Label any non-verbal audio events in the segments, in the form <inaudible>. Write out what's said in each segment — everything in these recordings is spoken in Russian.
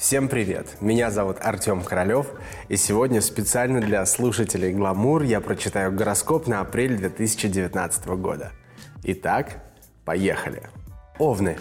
Всем привет! Меня зовут Артем Королев, и сегодня специально для слушателей «Гламур» я прочитаю гороскоп на апрель 2019 года. Итак, поехали! Овны.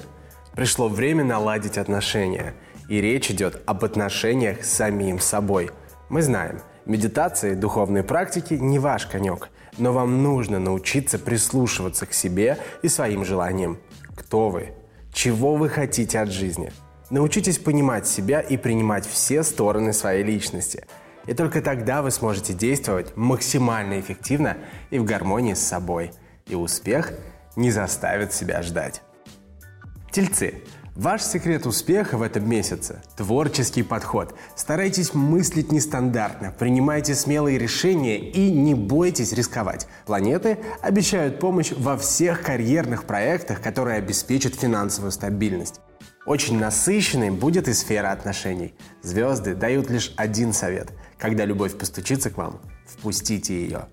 Пришло время наладить отношения, и речь идет об отношениях с самим собой. Мы знаем, медитации, духовные практики не ваш конек, но вам нужно научиться прислушиваться к себе и своим желаниям. Кто вы? Чего вы хотите от жизни – Научитесь понимать себя и принимать все стороны своей личности. И только тогда вы сможете действовать максимально эффективно и в гармонии с собой. И успех не заставит себя ждать. Тельцы. Ваш секрет успеха в этом месяце – творческий подход. Старайтесь мыслить нестандартно, принимайте смелые решения и не бойтесь рисковать. Планеты обещают помощь во всех карьерных проектах, которые обеспечат финансовую стабильность. Очень насыщенной будет и сфера отношений. Звезды дают лишь один совет. Когда любовь постучится к вам, впустите ее.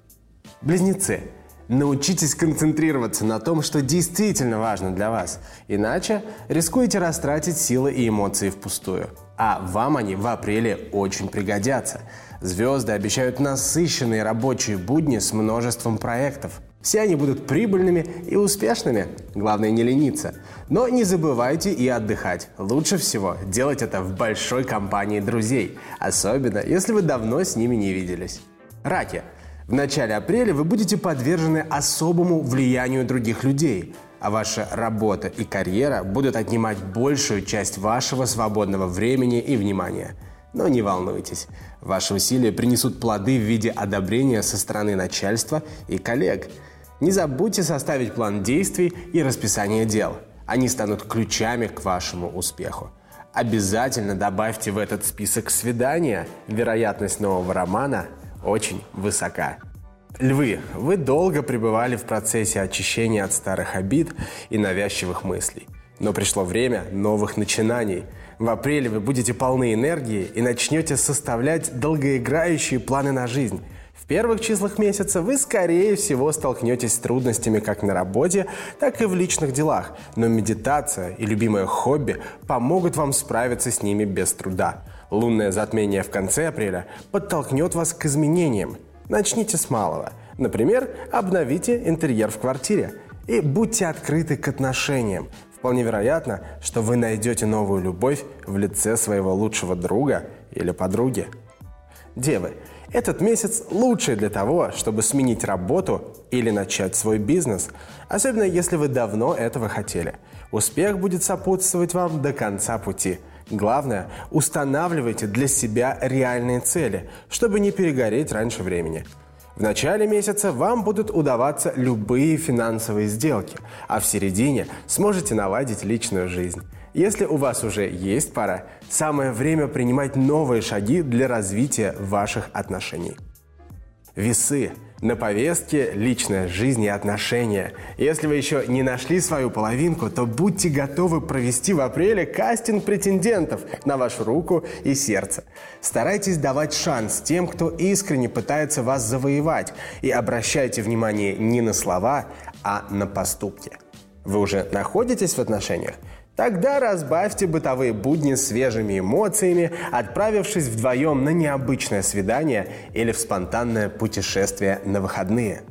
Близнецы. Научитесь концентрироваться на том, что действительно важно для вас. Иначе рискуете растратить силы и эмоции впустую. А вам они в апреле очень пригодятся. Звезды обещают насыщенные рабочие будни с множеством проектов. Все они будут прибыльными и успешными. Главное не лениться. Но не забывайте и отдыхать. Лучше всего делать это в большой компании друзей. Особенно, если вы давно с ними не виделись. Раки. В начале апреля вы будете подвержены особому влиянию других людей, а ваша работа и карьера будут отнимать большую часть вашего свободного времени и внимания. Но не волнуйтесь, ваши усилия принесут плоды в виде одобрения со стороны начальства и коллег – не забудьте составить план действий и расписание дел. Они станут ключами к вашему успеху. Обязательно добавьте в этот список свидания. Вероятность нового романа очень высока. Львы, вы долго пребывали в процессе очищения от старых обид и навязчивых мыслей. Но пришло время новых начинаний. В апреле вы будете полны энергии и начнете составлять долгоиграющие планы на жизнь. Первых числах месяца вы, скорее всего, столкнетесь с трудностями как на работе, так и в личных делах, но медитация и любимое хобби помогут вам справиться с ними без труда. Лунное затмение в конце апреля подтолкнет вас к изменениям. Начните с малого. Например, обновите интерьер в квартире и будьте открыты к отношениям. Вполне вероятно, что вы найдете новую любовь в лице своего лучшего друга или подруги. Девы, этот месяц лучший для того, чтобы сменить работу или начать свой бизнес, особенно если вы давно этого хотели. Успех будет сопутствовать вам до конца пути. Главное, устанавливайте для себя реальные цели, чтобы не перегореть раньше времени. В начале месяца вам будут удаваться любые финансовые сделки, а в середине сможете наладить личную жизнь. Если у вас уже есть пара, самое время принимать новые шаги для развития ваших отношений. Весы. На повестке личная жизнь и отношения. Если вы еще не нашли свою половинку, то будьте готовы провести в апреле кастинг претендентов на вашу руку и сердце. Старайтесь давать шанс тем, кто искренне пытается вас завоевать, и обращайте внимание не на слова, а на поступки. Вы уже находитесь в отношениях? Тогда разбавьте бытовые будни свежими эмоциями, отправившись вдвоем на необычное свидание или в спонтанное путешествие на выходные.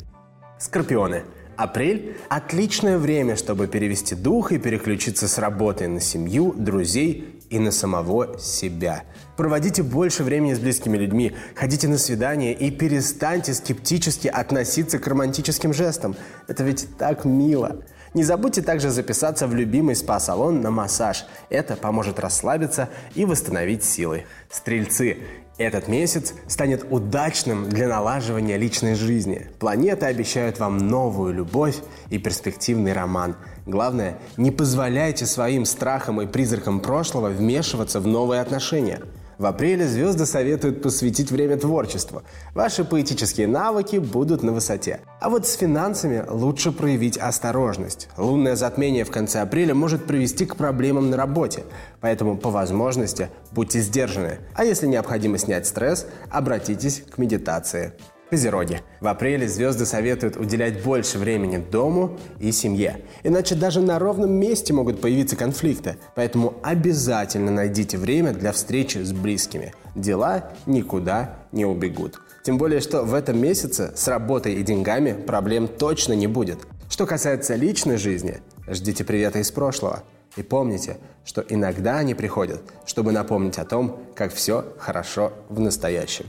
Скорпионы. Апрель – отличное время, чтобы перевести дух и переключиться с работы на семью, друзей и на самого себя. Проводите больше времени с близкими людьми, ходите на свидания и перестаньте скептически относиться к романтическим жестам. Это ведь так мило. Не забудьте также записаться в любимый спа-салон на массаж. Это поможет расслабиться и восстановить силы. Стрельцы. Этот месяц станет удачным для налаживания личной жизни. Планеты обещают вам новую любовь и перспективный роман. Главное, не позволяйте своим страхам и призракам прошлого вмешиваться в новые отношения – в апреле звезды советуют посвятить время творчеству. Ваши поэтические навыки будут на высоте. А вот с финансами лучше проявить осторожность. Лунное затмение в конце апреля может привести к проблемам на работе, поэтому по возможности будьте сдержаны. А если необходимо снять стресс, обратитесь к медитации. Козероги. В апреле звезды советуют уделять больше времени дому и семье. Иначе даже на ровном месте могут появиться конфликты. Поэтому обязательно найдите время для встречи с близкими. Дела никуда не убегут. Тем более, что в этом месяце с работой и деньгами проблем точно не будет. Что касается личной жизни, ждите привета из прошлого. И помните, что иногда они приходят, чтобы напомнить о том, как все хорошо в настоящем.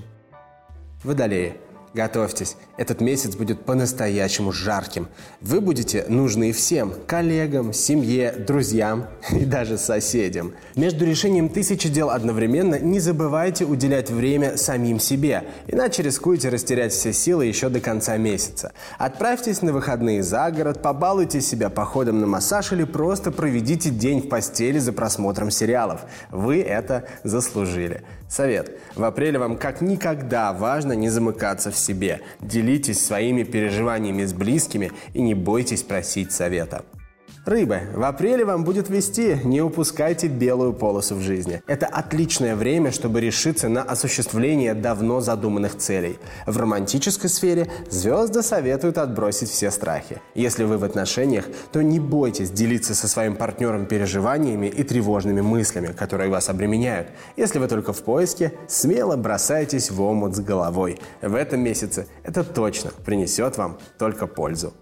Водолеи – Готовьтесь, этот месяц будет по-настоящему жарким. Вы будете нужны всем – коллегам, семье, друзьям <laughs> и даже соседям. Между решением тысячи дел одновременно не забывайте уделять время самим себе, иначе рискуете растерять все силы еще до конца месяца. Отправьтесь на выходные за город, побалуйте себя походом на массаж или просто проведите день в постели за просмотром сериалов. Вы это заслужили. Совет. В апреле вам как никогда важно не замыкаться в себе. Делитесь своими переживаниями с близкими и не бойтесь просить совета. Рыбы. В апреле вам будет вести. Не упускайте белую полосу в жизни. Это отличное время, чтобы решиться на осуществление давно задуманных целей. В романтической сфере звезды советуют отбросить все страхи. Если вы в отношениях, то не бойтесь делиться со своим партнером переживаниями и тревожными мыслями, которые вас обременяют. Если вы только в поиске, смело бросайтесь в омут с головой. В этом месяце это точно принесет вам только пользу.